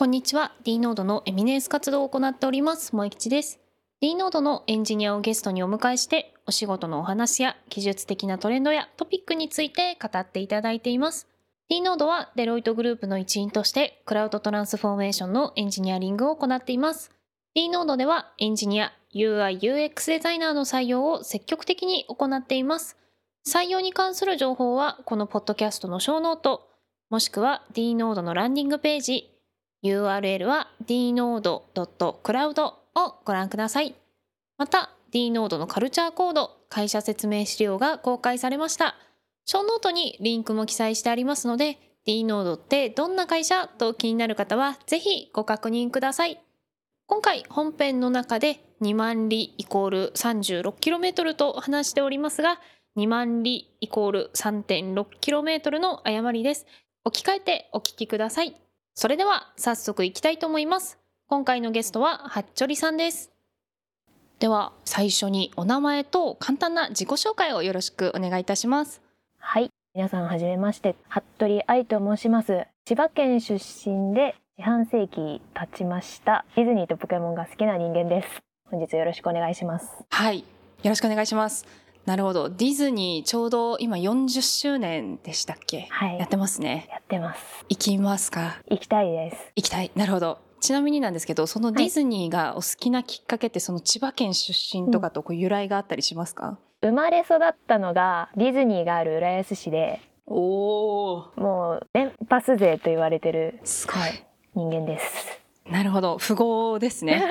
こんにちは。D ノードの eminence 活動を行っております。萌吉です。D ノードのエンジニアをゲストにお迎えしてお仕事のお話や技術的なトレンドやトピックについて語っていただいています。D ノードはデロイトグループの一員としてクラウドトランスフォーメーションのエンジニアリングを行っています。D ノードではエンジニア UI UX デザイナーの採用を積極的に行っています。採用に関する情報はこのポッドキャストのショーノートもしくは D ノードのランディングページ URL は dnode.cloud をご覧ください。また dnode のカルチャーコード会社説明資料が公開されました。ショーノートにリンクも記載してありますので dnode ってどんな会社と気になる方はぜひご確認ください。今回本編の中で2万里イコール 36km と話しておりますが2万里イコール 3.6km の誤りです。置き換えてお聞きください。それでは早速いきたいと思います。今回のゲストははっちょりさんです。では最初にお名前と簡単な自己紹介をよろしくお願いいたします。はい、皆さんはじめまして、服部愛と申します。千葉県出身で四半世紀経ちました。ディズニーとポケモンが好きな人間です。本日よろしくお願いします。はい、よろしくお願いします。なるほど。ディズニーちょうど今40周年でしたっけ？はい。やってますね。やってます。行きますか？行きたいです。行きたい。なるほど。ちなみになんですけど、そのディズニーがお好きなきっかけって、その千葉県出身とかとこう由来があったりしますか、うん、生まれ育ったのがディズニーがある浦安市で、おお。もう連パス勢と言われてるすごい人間です。なるほど。富豪ですね。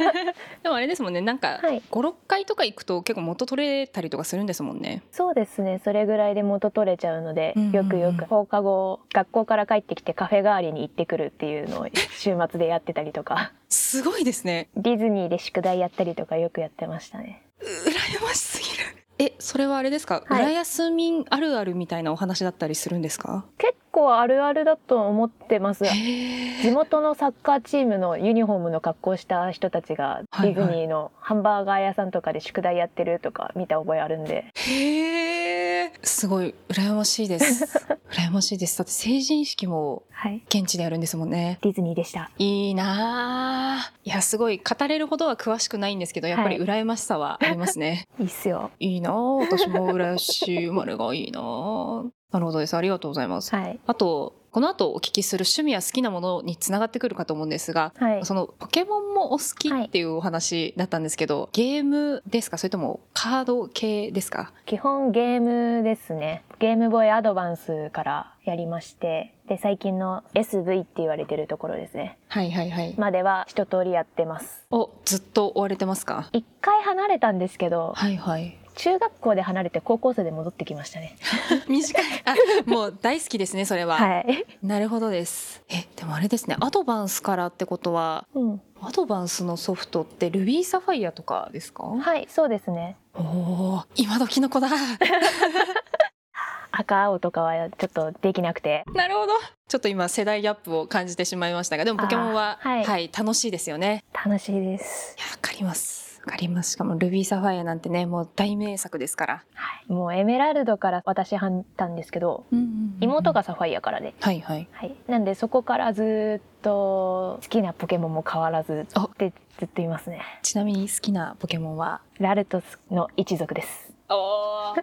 でもあれですもんね。なんか、はい、56回とか行くと結構元取れたりとかするんですもんね。そうですね。それぐらいで元取れちゃうので、よくよく。放課後学校から帰ってきてカフェ代わりに行ってくるっていうのを 週末でやってたりとか。すごいですね。ディズニーで宿題やったりとかよくやってましたね。羨ましすぎるえそれはあれですか、はい、浦安民あるあるみたいなお話だったりするんですか？結構あるあるだと思ってます。地元のサッカーチームのユニフォームの格好した人たちがディズニーのハンバーガー屋さんとかで宿題やってるとか見た覚えあるんで。へえすごい。羨ましいです。羨ましいです。だって成人式も現地でやるんですもんね、はい、ディズニーでした。いいないやすごい語れるほどは詳しくないんですけどやっぱり羨ましさはありますね、はい、いいっすよ。いいな私も羨ましい。生まれがいいななるほどです。ありがとうございます。はい、あと、この後お聞きする趣味や好きなものにつながってくるかと思うんですが、はい、そのポケモンもお好きっていうお話だったんですけど、はい、ゲームですか？それともカード系ですか？基本ゲームですね。ゲームボーイアドバンスからやりまして、で、最近の SV って言われてるところですね。はいはいはい。までは一通りやってます。お、ずっと追われてますか？一回離れたんですけど、はいはい。中学校で離れて高校生で戻ってきましたね。短い。あもう大好きですねそれは。はい。なるほどです。えでもあれですねアドバンスからってことは、うん、アドバンスのソフトってルビーサファイアとかですか？はいそうですね。おお今時の子だ 赤青とかはちょっとできなくてなるほどちょっと今世代ギャップを感じてしまいましたがでもポケモンは、はい、はい、楽しいですよね楽しいですいやわかりますかります。しかもルビーサファイアなんてね、もう大名作ですから。はい。もうエメラルドから私はったんですけど、うんうんうんうん、妹がサファイアからで。はいはい。はい。なんでそこからずっと好きなポケモンも変わらずってずっといますね。ちなみに好きなポケモンは？ラルトスの一族です。お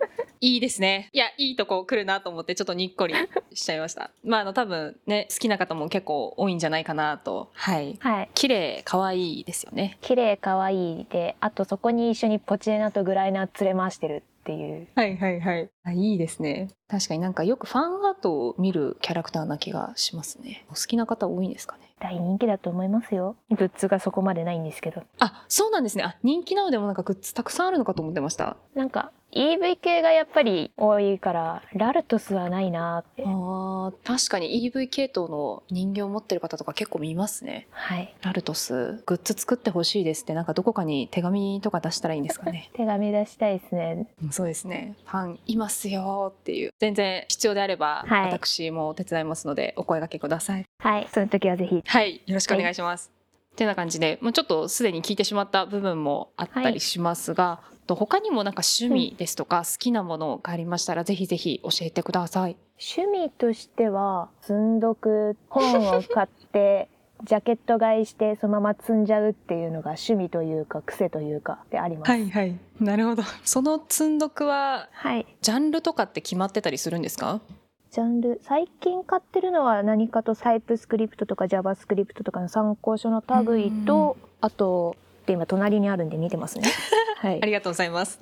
いいですね。いや、いいとこ来るなと思って、ちょっとにっこりしちゃいました。まあ、あの、多分ね、好きな方も結構多いんじゃないかなと。はい。はい。綺麗、可愛いですよね。綺麗、可愛いで、あとそこに一緒にポチエナとグライナ連れ回してるっていう。はいはいはい。あいいですね。確かになんかよくファンアートを見るキャラクターな気がしますね。お好きな方多いんですかね？大人気だと思いますよ。グッズがそこまでないんですけど。あ、そうなんですね。あ、人気なのでもなんかグッズたくさんあるのかと思ってました。なんか EV 系がやっぱり多いからラルトスはないなってあ確かに EV 系統の人形を持ってる方とか結構見ますねはいラルトスグッズ作ってほしいですってなんかどこかに手紙とか出したらいいんですかね 手紙出したいですねそうですねファンいますよっていう。全然必要であれば、はい、私も手伝いますのでお声掛けください。はい。その時はぜひ。はい。よろしくお願いします、はいってな感じで、もうちょっとすでに聞いてしまった部分もあったりしますが、はと他にもなんか趣味ですとか好きなものがありましたら、ぜひぜひ教えてください。趣味としては積んどく本を買ってジャケット買いしてそのまま積んじゃうっていうのが趣味というか癖というかであります。はいはいなるほどその積んどくははい。ジャンルとかって決まってたりするんですか？ジャンル最近買ってるのは何かとタイプスクリプトとか JavaScript とかの参考書の類とあとで今隣にあるんで見てますね。はいあ。りがとうございます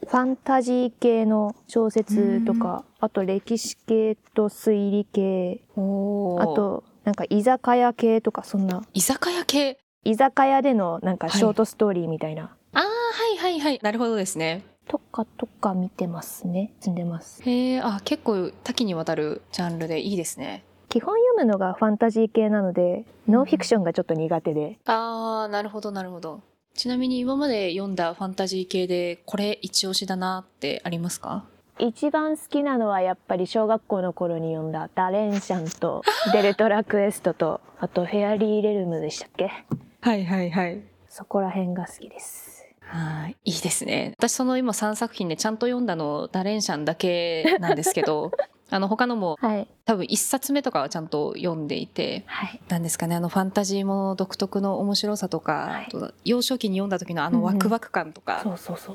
ファンタジー系の小説とか、あと歴史系と推理系、おあとなんか居酒屋系とかそんな。居酒屋系？居酒屋でのなんかショートストーリーみたいな、ああはいはいはい。なるほどですね。とかとか見てますね。積んでます。へえあ結構多岐にわたるジャンルでいいですね。基本読むのがファンタジー系なのでノンフィクションがちょっと苦手で、ああなるほどなるほど。ちなみに今まで読んだファンタジー系でこれ一押しだなってありますか？一番好きなのはやっぱり小学校の頃に読んだ「ダレンシャン」と「デルトラクエスト」と あと「フェアリー・レルム」でしたっけ？はいはいはい。そこら辺が好きです。はい。いいですね。私その今3作品でちゃんと読んだのダレンシャンだけなんですけど あの他のもはい。多分1冊目とかはちゃんと読んでいてはい。なんですかねあのファンタジーもの独特の面白さとか、はい。あと幼少期に読んだ時のあのワクワク感とか、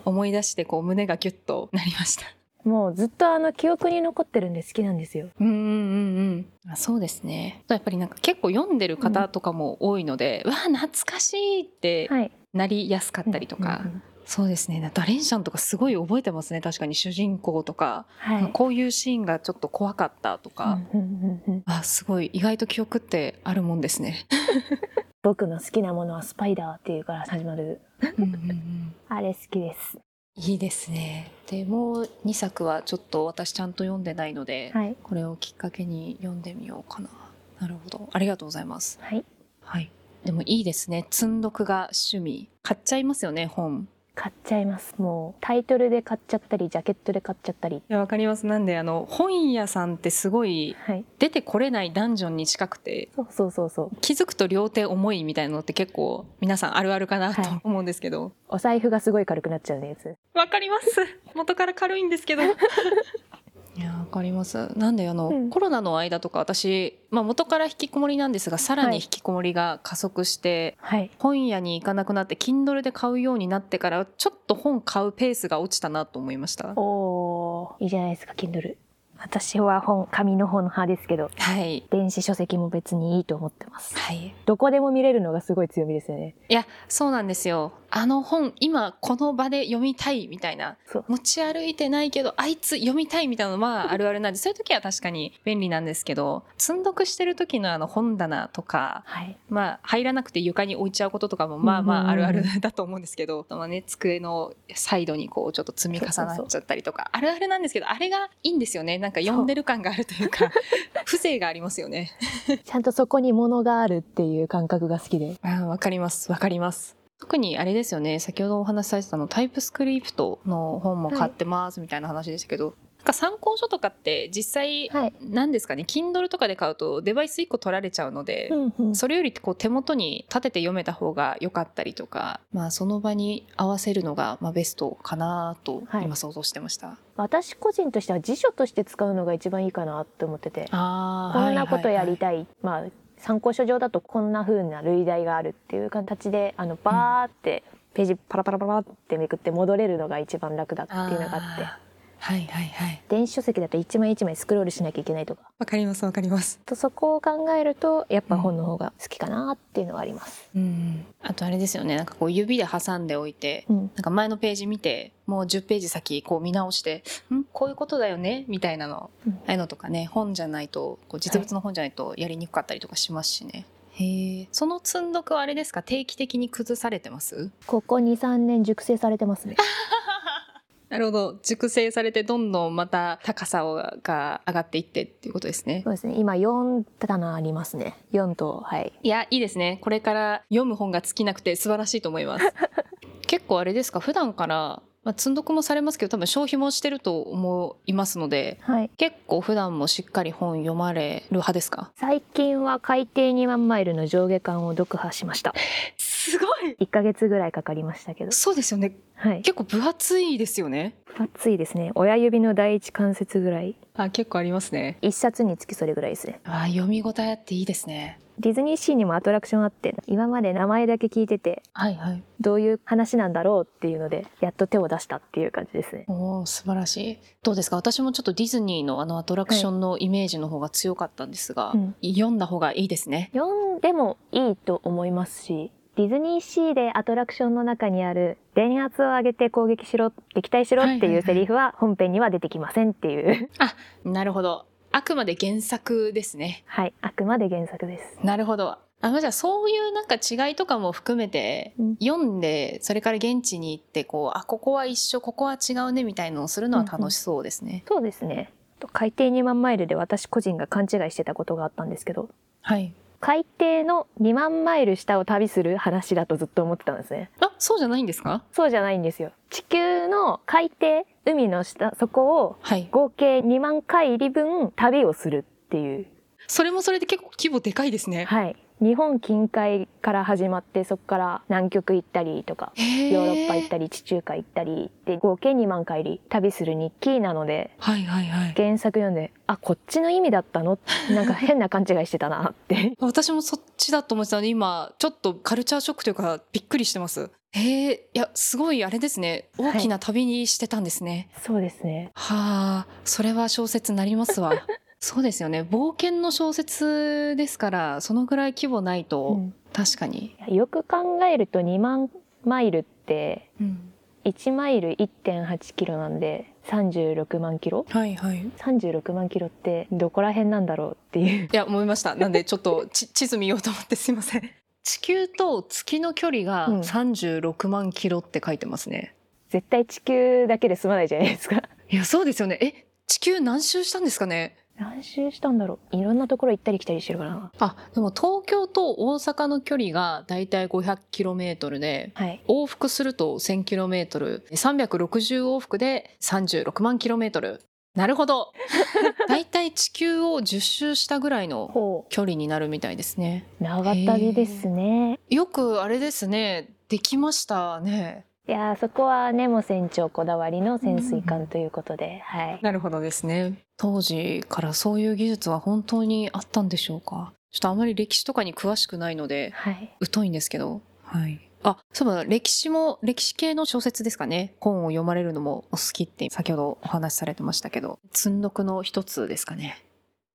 思い出してこう胸がギュッとなりました。もうずっとあの記憶に残ってるんで好きなんですよ。うんうんうんうん。あそうですね。やっぱりなんか結構読んでる方とかも多いので、うわ懐かしいってはい。なりやすかったりとか、うんうんうん。そうですね。ダレンシャンとかすごい覚えてますね。確かに主人公とか、はい。こういうシーンがちょっと怖かったとか、うんうんうんうん。あすごい意外と記憶ってあるもんですね。僕の好きなものはスパイダーっていうから始まる。うんうんうん。あれ好きですいいですね。でもう2作はちょっと私ちゃんと読んでないので、はいこれをきっかけに読んでみようかな。なるほど。ありがとうございます。はいはい。でもいいですね。積んどくが趣味。買っちゃいますよね、本。買っちゃいますもうタイトルで買っちゃったりジャケットで買っちゃったりいや、わかります。なんで、あの、本屋さんってすごいはい出てこれないダンジョンに近くて、そうそうそうそう気づくと両手重いみたいなのって結構皆さんあるあるかなとはい思うんですけど。お財布がすごい軽くなっちゃうやつわ、かります。元から軽いんですけど。いやわかります。なんであの、うん。コロナの間とか私、まあ、元から引きこもりなんですがさらに引きこもりが加速して、はい。本屋に行かなくなって Kindle で買うようになってからちょっと本買うペースが落ちたなと思いました。おーいいじゃないですか Kindle 私は本紙の本派ですけどはい。電子書籍も別にいいと思ってます。はい。どこでも見れるのがすごい強みですよね。いやそうなんですよ。あの本今この場で読みたいみたいな。持ち歩いてないけどあいつ読みたいみたいなのはあるあるなんでそういう時は確かに便利なんですけど積んどくしてる時のあの本棚とかはい。まあ入らなくて床に置いちゃうこととかもまあまああるあるだと思うんですけど、まあね、机のサイドにこうちょっと積み重なっちゃったりとかあるあるなんですけどあれがいいんですよねなんか読んでる感があるというか 風情がありますよね。ちゃんとそこに物があるっていう感覚が好きでわかりますわかります。特にあれですよね先ほどお話しされてたのタイプスクリプトの本も買ってますみたいな話でしたけど、なんか参考書とかって実際はい、何ですかね？Kindle とかで買うとデバイス1個取られちゃうので、うんうん、それよりこう手元に立てて読めた方が良かったりとか、まあ、その場に合わせるのがまあベストかなとはい。今想像してました。私個人としては辞書として使うのが一番いいかなって思っててあこんなことやりい。たい、まあ参考書上だとこんな風な類題があるっていう形であのバーってページパラパラパラってめくって戻れるのが一番楽だっていうのがあって。あーはいはいはい。電子書籍だと一枚一枚スクロールしなきゃいけないとかわかりますわかります。とそこを考えるとやっぱ本の方が好きかなっていうのがあります。うん。あとあれですよねなんかこう指で挟んでおいて。うん、なんか前のページ見てもう10ページ先こう見直して「ん？こういうことだよね」みたいなの、うんああいうのとかね本じゃないとこう実物の本じゃないとやりにくかったりとかしますしね。へえその積んどくはあれですか？定期的に崩されてます？ここ23年熟成されてますね。なるほど。熟成されてどんどんまた高さが上がっていってっていうことですね。そうですね。今4棚ありますね。4とはい。いやいいですね。これから読む本が尽きなくて素晴らしいと思います。結構あれですか？普段から、まあ、積んどくもされますけど多分消費もしてると思いますのではい。結構普段もしっかり本読まれる派ですか？最近は海底2万マイルの上下巻を読破しました。すごい！い1ヶ月ぐらいかかりましたけど。そうですよね。はい。結構分厚いですよね。暑いですね。親指の第一関節ぐらい。あ結構ありますね。一冊につきそれぐらいですね。あ読み応えあっていいですねディズニーシーにもアトラクションあって今まで名前だけ聞いててはいはい。どういう話なんだろうっていうのでやっと手を出したっていう感じですね。おー素晴らしい。どうですか？私もちょっとディズニーのあのアトラクションのイメージの方が強かったんですが、うん。読んだ方がいいですね。読んでもいいと思いますしディズニーシーでアトラクションの中にある電圧を上げて攻撃しろ撃退しろってはいはいはい。いうセリフは本編には出てきませんっていう。なるほどあくまで原作ですね。はいあくまで原作です。なるほど。あまあじゃあそういうなんか違いとかも含めて、うん。読んでそれから現地に行ってこうあここは一緒ここは違うねみたいのをするのは楽しそうですね、そうですね。海底2万マイルで私個人が勘違いしてたことがあったんですけどはい。海底の2万マイル下を旅する話だとずっと思ってたんですね。あそうじゃないんですか？そうじゃないんですよ。地球の海底海の下そこをはい。合計2万海里分旅をするっていう。それもそれで結構規模でかいですね。はい。日本近海から始まってそこから南極行ったりとかヨヨーロッパ行ったり地中海行ったりで合計2万海里旅する日記なのではいはいはい。原作読んであこっちの意味だったの？なんか変な勘違いしてたなって。私もそっちだと思ってたので今ちょっとカルチャーショックというかびっくりしてますへえいやすごいあれですね。大きな旅にしてたんですね、そうですね。はあそれは小説になりますわ。そうですよね。冒険の小説ですからそのぐらい規模ないと、うん。確かに、よく考えると2万マイルってうん、1マイル1.8キロなんで36万キロ？はいはい。36万キロってどこら辺なんだろうっていう。いや思いました。なんでちょっとち地図見ようと思ってすいません地球と月の距離がうん。36万キロって書いてますね、絶対地球だけで済まないじゃないですか。いやそうですよね。え地球何周したんですかね？何周したんだろう。いろんなところ行ったり来たりしてるから。なあでも東京と大阪の距離がだいたい 500km ではい。往復すると 1000km360 往復で36万 km なるほど。だいたい地球を10周したぐらいのほ距離になるみたいですね。う長旅ですね。よくあれですね。できましたね。いやーそこはネモ船長こだわりの潜水艦ということで、はい。なるほどですね。当時からそういう技術は本当にあったんでしょうか？ちょっとあまり歴史とかに詳しくないのではい。疎いんですけど。はいあそうだ歴史も歴史系の小説ですかね。本を読まれるのもお好きって先ほどお話しされてましたけど。積んどくの一つですかね。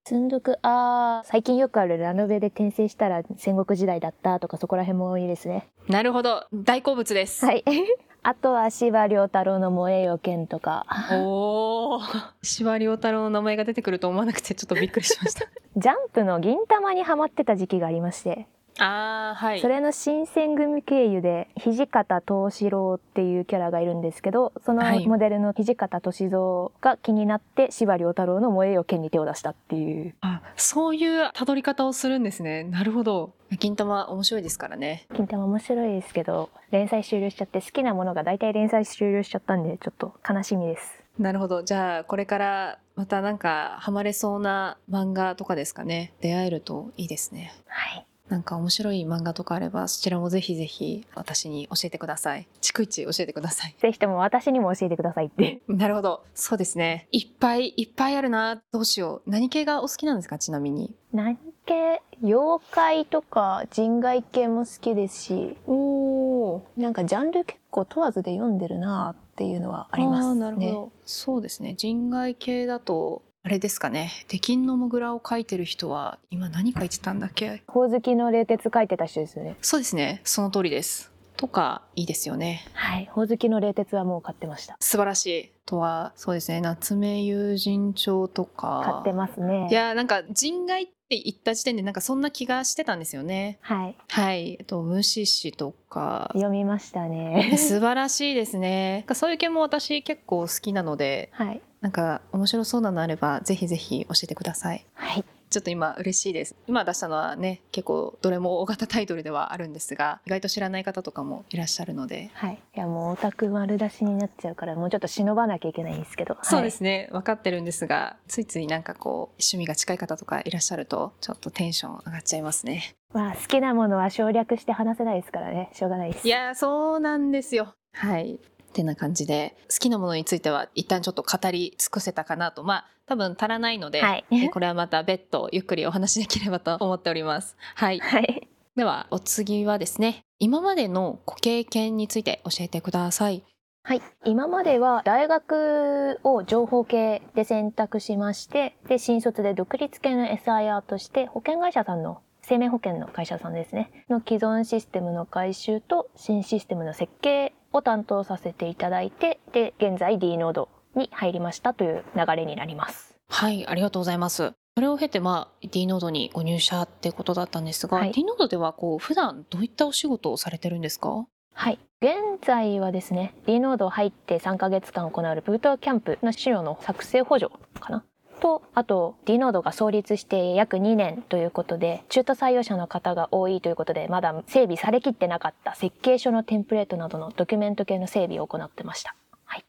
積んどくあー最近よくあるラノベで転生したら戦国時代だったとかそこら辺もいいですね。なるほど。大好物です、はい。あとは司馬遼太郎の燃えよ剣とか。おお司馬遼太郎の名前が出てくると思わなくてちょっとびっくりしました。ジャンプの銀玉にハマってた時期がありましてあーはい。それの新選組経由で土方藤四郎っていうキャラがいるんですけどそのはい。モデルの土方歳三が気になって司馬遼太郎の燃えよ剣に手を出したっていう。あそういうたどり方をするんですね。なるほど。銀玉面白いですからね。金玉面白いですけど連載終了しちゃって好きなものが大体連載終了しちゃったんでちょっと悲しみです。なるほど。じゃあこれからまたなんかハマれそうな漫画とかですかね。出会えるといいですね。はいなんか面白い漫画とかあればそちらもぜひぜひ私に教えてください。逐一教えてください。ぜひとも私にも教えてくださいって。なるほど。そうですね。いっぱいいっぱいあるな。どうしよう。何系がお好きなんですか？ちなみに。何系？妖怪とか人外系も好きですし。おおなんかジャンル結構問わずで読んでるなっていうのはありますね。なるほど。そうですね。人外系だとあれですかね「出禁のモグラ」を書いてる人は今何書いてたんだっけ？ほおずきの冷徹書いてた人ですよね。そうですね。その通りです。とかいいですよね。はい。ほおずきの冷徹はもう買ってました。素晴らしいとはそうですね。夏目友人帳とか。買ってますね。いやーなんか人外って言った時点でなんかそんな気がしてたんですよね。はい。はい。あと無視しとか。読みましたね。素晴らしいですね。そういう系も私結構好きなので。はいなんか面白そうなのあればぜひぜひ教えてください。はい。ちょっと今嬉しいです。今出したのはね結構どれも大型タイトルではあるんですが意外と知らない方とかもいらっしゃるので。はい。いやもうオタク丸出しになっちゃうからもうちょっと忍ばなきゃいけないんですけど、そうですね。分かってるんですがついついなんかこう趣味が近い方とかいらっしゃるとちょっとテンション上がっちゃいますね。まあ好きなものは省略して話せないですからね。しょうがないです。いやそうなんですよ。はいってな感じで好きなものについては一旦ちょっと語り尽くせたかなと。まあ多分足らないので、はい。えこれはまた別途ゆっくりお話しできればと思っております。はい。はい。ではお次はですね。今までのご経験について教えてください。はい、今までは大学を情報系で選択しましてで新卒で独立系の SIR として保険会社さんの生命保険の会社さんですね。の既存システムの改修と新システムの設計を担当させていただいてで現在 D ノードに入りましたという流れになります。はいありがとうございますそれを経てまあ D ノードにご入社ってことだったんですが、はい D ノードではこう普段どういったお仕事をされてるんですか？はい。現在はですね、D ノード入って3ヶ月間行われるブートキャンプの資料の作成補助かなと、あと D ノードが創立して約2年ということで、中途採用者の方が多いということで、まだ整備されきってなかった設計書のテンプレートなどのドキュメント系の整備を行ってました。はい。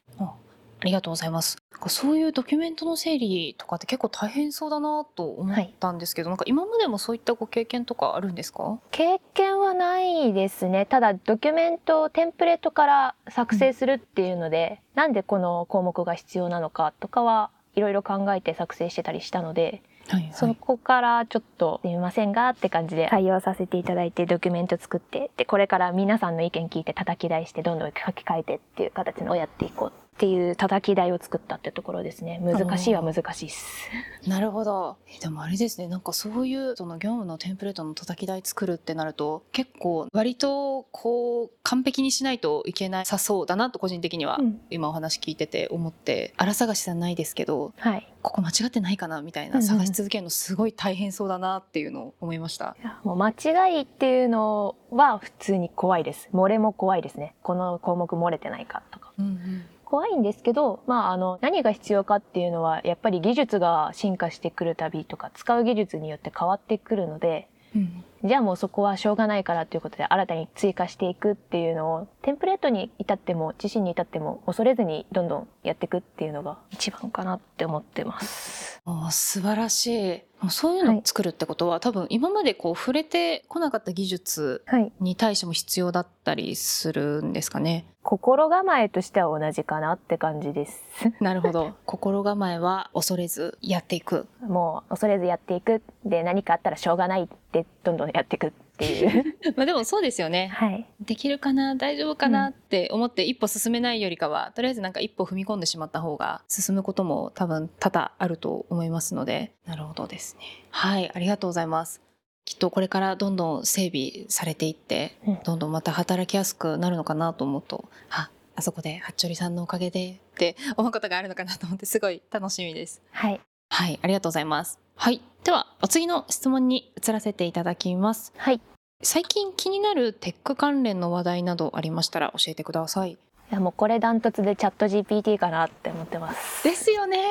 ありがとうございます。なんかそういうドキュメントの整理とかって結構大変そうだなと思ったんですけど、なんか今までもそういったご経験とかあるんですか？経験はないですね。ただドキュメントをテンプレートから作成するっていうので、なんでこの項目が必要なのかとかはいろいろ考えて作成してたりしたので、はい、はい、そこからちょっとすみませんがって感じで採用させていただいてドキュメント作ってでこれから皆さんの意見聞いて叩き台してどんどん書き換えてっていう形のをやっていこうっていう叩き台を作ったってところですね。難しいは難しいです。なるほど。えでもあれですね。なんかそういうその業務のテンプレートの叩き台作るってなると結構割とこう完璧にしないといけなさそうだなと個人的にはうん。今お話聞いてて思って、荒探しじゃないですけど、はい。ここ間違ってないかなみたいうんうなん。探し続けるのすごい大変そうだなっていうのを思いました。もう間違いっていうのは普通に怖いです。漏れも怖いですね。この項目漏れてないかとか。うんうん。怖いんですけど、まあ、あの何が必要かっていうのはやっぱり技術が進化してくるたびとか使う技術によって変わってくるのでうん。じゃあもうそこはしょうがないからということで新たに追加していくっていうのをテンプレートに至っても自身に至っても恐れずにどんどんやっていくっていうのが一番かなって思ってます。素晴らしいそういうのを作るってことは、多分今までこう触れてこなかった技術はい、に対しても必要だったりするんですかね？心構えとしては同じかなって感じです。なるほど心構えは恐れずやっていくもう恐れずやっていくで何かあったらしょうがないってどんどんやっていくっていう。まあでもそうですよね。はい、できるかな？大丈夫かな？って思って一歩進めないよりかはとりあえずなんか一歩踏み込んでしまった方が進むことも多分多々あると思いますので。なるほどですね。はいありがとうございます。きっとこれからどんどん整備されていって、うん。どんどんまた働きやすくなるのかなと思うとああそこで八丁里さんのおかげでって思うことがあるのかなと思ってすごい楽しみです。はい、はいありがとうございます。はいではお次の質問に移らせていただきますはい。最近気になるテック関連の話題などありましたら教えてくださいいやもうこれダントツでチャット GPT かなって思ってます。ですよね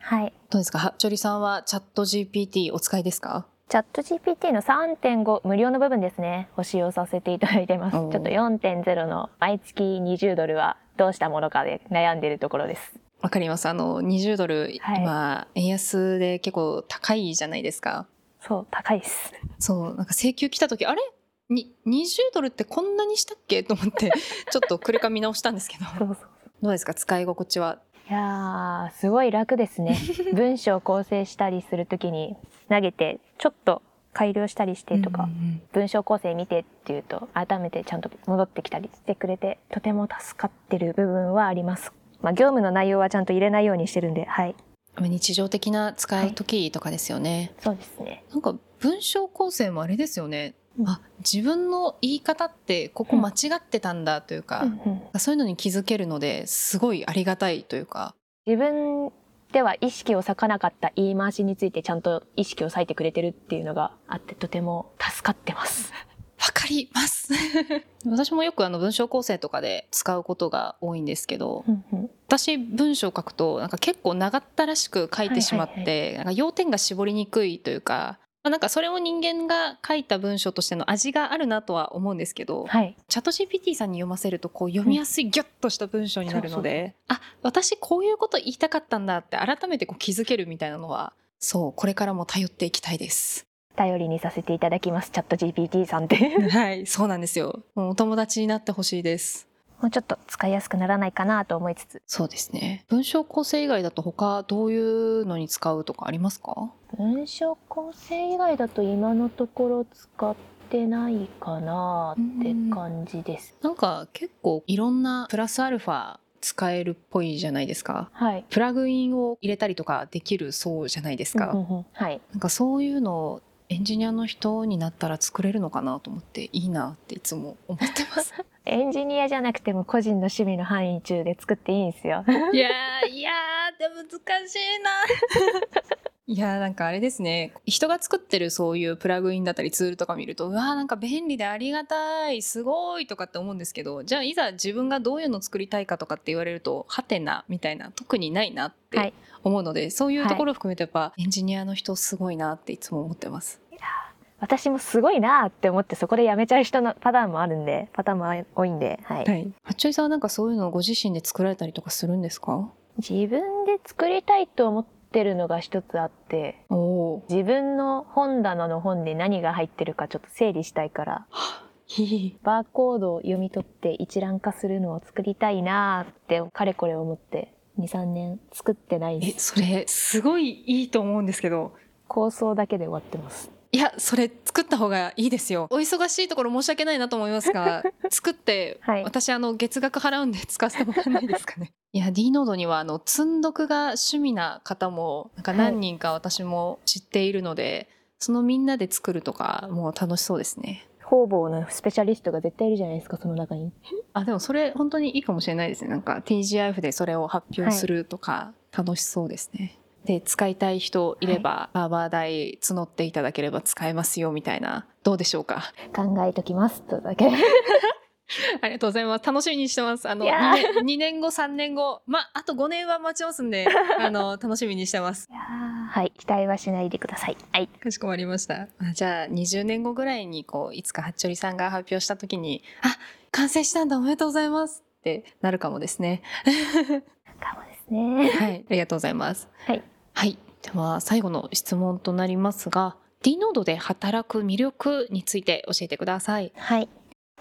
はい。どうですか？はっちょりさんはチャット GPT お使いですか？チャット GPT の3.5無料の部分ですねを使用させていただいてます。ちょっと4.0の毎月20ドルはどうしたものかで悩んでいるところです。わかります。あの20ドル、はい。今円安で結構高いじゃないですか。そう高いです。そうなんか請求来た時あれ？に20ドルってこんなにしたっけ？と思って ちょっとくれか見直したんですけど。そうそう。どうですか？使い心地は？いやーすごい楽ですね。文章を構成したりするときに投げてちょっと改良したりしてとか、うんうん。文章構成見てっていうと改めてちゃんと戻ってきたりしてくれてとても助かってる部分はあります。まあ業務の内容はちゃんと入れないようにしてるんで、はい、うん日常的な使う時とかですよね、そうですね。なんか文章構成もあれですよね、うん。あ自分の言い方ってここ間違ってたんだというか、うんうん。そういうのに気づけるのですごいありがたいというか。自分では意識を割かなかった言い回しについてちゃんと意識を割いてくれてるっていうのがあってとても助かってます。わかかります。私もよくあの文章構成とかで使うことが多いんですけど、うんうん。私文章を書くとなんか結構長ったらしく書いてしまって、なんか要点が絞りにくいというかまあなんかそれを人間が書いた文章としての味があるなとは思うんですけど、はい。チャット GPT さんに読ませるとこう読みやすいギュッとした文章になるので、あ私こういうこと言いたかったんだって改めてこう気づけるみたいなのはそうこれからも頼っていきたいです。頼りにさせていただきますチャット GPT さんってはいそうなんですよ。もうお友達になってほしいです。もうちょっと使いやすくならないかなと思いつつ。そうですね。文章構成以外だと他どういうのに使うとかありますか？文章構成以外だと今のところ使ってないかなって感じです、なんか結構いろんなプラスアルファ使えるっぽいじゃないですか。はい。プラグインを入れたりとかできるそうじゃないですか、はい。なんかそういうのをエンジニアの人になったら作れるのかなと思っていいなっていつも思ってます。エンジニアじゃなくても個人の趣味の範囲中で作っていいんですよ。いやーいやーで難しいないやーなんかあれですね人が作ってるそういうプラグインだったりツールとか見るとうわーなんか便利でありがたいすごいとかって思うんですけどじゃあいざ自分がどういうの作りたいかとかって言われるとはてなみたいな特にないなっはいて思うので、そういうところを含めてやっぱエンジニアの人すごいなっていつも思ってます。私もすごいなって思ってそこで辞めちゃう人のパターンもあるんでパターンも多いんで、はいはい。八さんはなんかそういうのをご自身で作られたりとかするんですか？自分で作りたいと思ってるのが一つあって。自分の本棚の本で何が入ってるかちょっと整理したいから。バーコードを読み取って一覧化するのを作りたいなーってかれこれ思って23年作ってないえですそれすごいいいと思うんですけど。構想だけで終わってますいやそれ作った方がいいですよ。お忙しいところ申し訳ないなと思いますが 作って、はい。私あの月額払うんで使わせてもらえないですかね？いや D ノードにはあの積んどくが趣味な方もなんか何人か私も知っているので、そのみんなで作るとかもう楽しそうですね。方々のスペシャリストが絶対いるじゃないですかその中に。あでもそれ本当にいいかもしれないですね。なんか TGIF でそれを発表するとか楽しそうですね、で使いたい人いれば、サーバー代募っていただければ使えますよみたいなどうでしょうか？考えときますとだけ ありがとうございます。楽しみにしてます。あの、いやー2年 ,2 年後、3年後、ま、あと5年は待ちますんで、あの、楽しみにしてます。いはい期待はしないでくださいはいかしこまりました。あじゃあ、20年後ぐらいに、こう、いつか八鳥さんが発表した時に、あ、完成したんだ、おめでとうございますってなるかもですね。かもですねはい、ありがとうございます。はい。はい。では、最後の質問となりますが、D ノードで働く魅力について教えてください。はい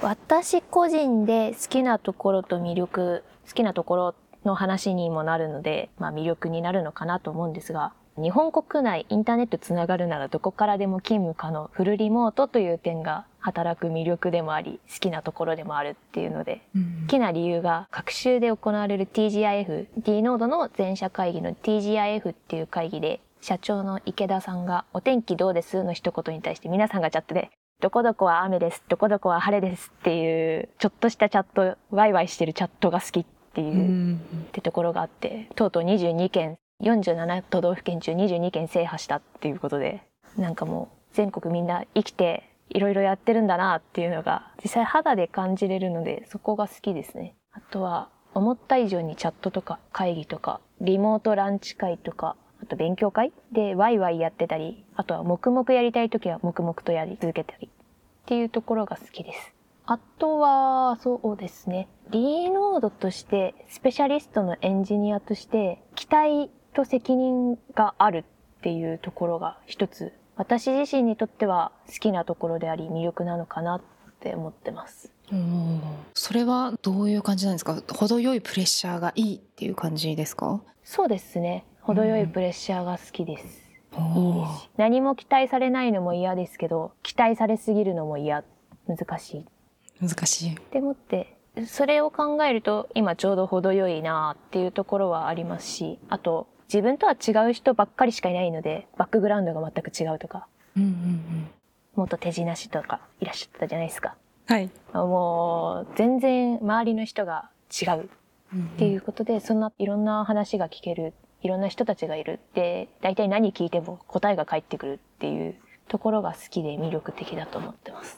私個人で好きなところと魅力好きなところの話にもなるので、まあ、魅力になるのかなと思うんですが日本国内インターネットつながるならどこからでも勤務可能フルリモートという点が働く魅力でもあり好きなところでもあるっていうので好きな理由が各週で行われる TGIF D ノードの全社会議の TGIF っていう会議で社長の池田さんが「お天気どうです?」の一言に対して皆さんがチャットで「どこどこは雨ですどこどこは晴れです」っていうちょっとしたチャットワイワイしてるチャットが好きっていうう、んってところがあってとうとう22件47都道府県中22件制覇したっていうことでなんかもう全国みんな生きていろいろやってるんだなっていうのが実際肌で感じれるのでそこが好きですねあとは思った以上にチャットとか会議とかリモートランチ会とかあと勉強会でワイワイやってたりあとは黙々やりたい時は黙々とやり続けたりっていうところが好きですあとは、そうですね。D ノードとして、スペシャリストのエンジニアとして、期待と責任があるっていうところが一つ、私自身にとっては好きなところであり魅力なのかなって思ってます。うんそれはどういう感じなんですか？程よいプレッシャーがいいっていう感じですか？そうですね。程よいプレッシャーが好きです。いいです。何も期待されないのも嫌ですけど、期待されすぎるのも嫌。難しい。難しい。でもってそれを考えると今ちょうど程よいなっていうところはありますしあと自分とは違う人ばっかりしかいないのでバックグラウンドが全く違うとかうんうんうん。元手品師とかいらっしゃったじゃないですか。はい。もう全然周りの人が違うっっていうことで、そんないろんな話が聞けるいろんな人たちがいるで大体何聞いても答えが返ってくるっていうところが好きで魅力的だと思ってます。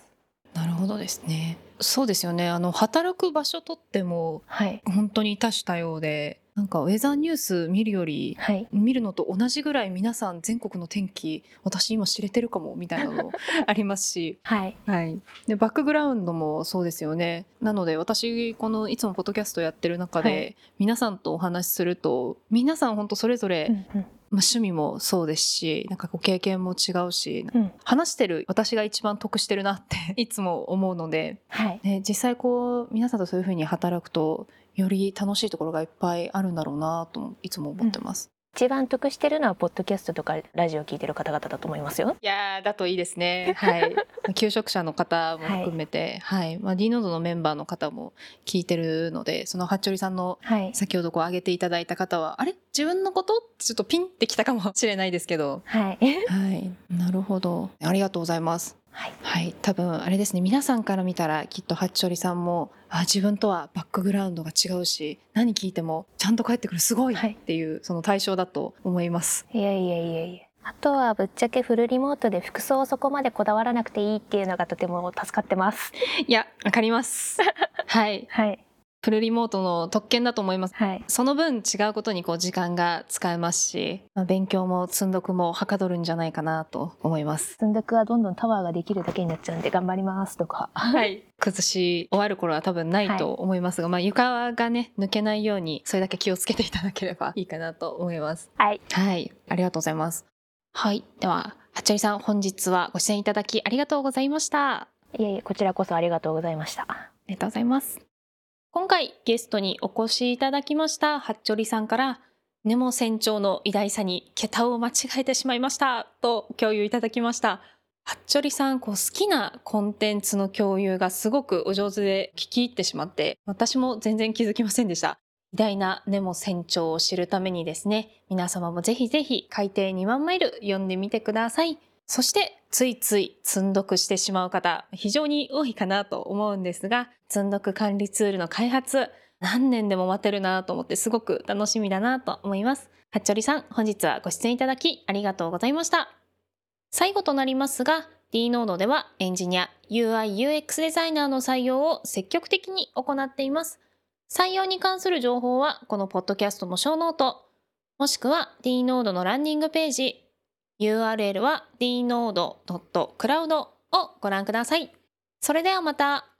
なるほほどですね。そうですよね。あの働く場所とってもはい。本当に多種多様でなんかウェザーニュース見るよりはい。見るのと同じぐらい皆さん全国の天気私今知れてるかもみたいなの ありますし。はい。はい、でバックグラウンドもそうですよね。なので私このいつもポッドキャストやってる中で、はい。皆さんとお話しすると皆さん本当それぞれ、うんうん。まあ、趣味もそうですしなんかご経験も違うしうん。話してる私が一番得してるなっていつも思うので、はい。ね、実際こう皆さんとそういうふうに働くとより楽しいところがいっぱいあるんだろうなといつも思ってます。一番得してるのはポッドキャストとかラジオを聞いてる方々だと思いますよいやーだといいですね。はい。求職者の方も含めて、はい、まあ D ノードのメンバーの方も聞いてるので、その服部さんのはい先ほどこう挙げていただいた方は、あれ？自分のこと？ってちょっとピンってきたかもしれないですけど。はいはい。なるほど。ありがとうございます。はいはい。多分あれですね。皆さんから見たらきっと服部さんも、あ自分とはバックグラウンドが違うし、何聞いてもちゃんと返ってくるすごいっていうその対象だと思います。いやいやいやいやあとはぶっちゃけフルリモートで服装をそこまでこだわらなくていいっていうのがとても助かってますいや、わかります。はい。はいフルリモートの特権だと思います。はいその分違うことにこう時間が使えますし、まあ、勉強も積んどくもはかどるんじゃないかなと思います。積んどくはどんどんタワーができるだけになっちゃうんで頑張りますとかはい。崩し終わる頃は多分ないと思いますが、まあ床がね、抜けないようにそれだけ気をつけていただければいいかなと思います。はいはい。ありがとうございます。はい。では、はっちゃりさん、本日はご出演いただきありがとうございました。いえいえこちらこそありがとうございましたありがとうございます。今回ゲストにお越しいただきましたはっちょりさんからネモ船長の偉大さに桁を間違えてしまいましたと共有いただきました。はっちょりさんこう好きなコンテンツの共有がすごくお上手で聞き入ってしまって私も全然気づきませんでした。偉大なネモ船長を知るためにですね皆様もぜひぜひ海底2万マイル読んでみてください。そしてついつい積んどくしてしまう方非常に多いかなと思うんですが積んどく管理ツールの開発何年でも待てるなと思ってすごく楽しみだなと思います。はっちょりさん本日はご出演いただきありがとうございました。最後となりますが D ノードではエンジニア UI/UX デザイナーの採用を積極的に行っています。採用に関する情報はこのポッドキャストのショーノートもしくは D ノードのランディングページ URL は dnode.cloud をご覧ください。それではまた。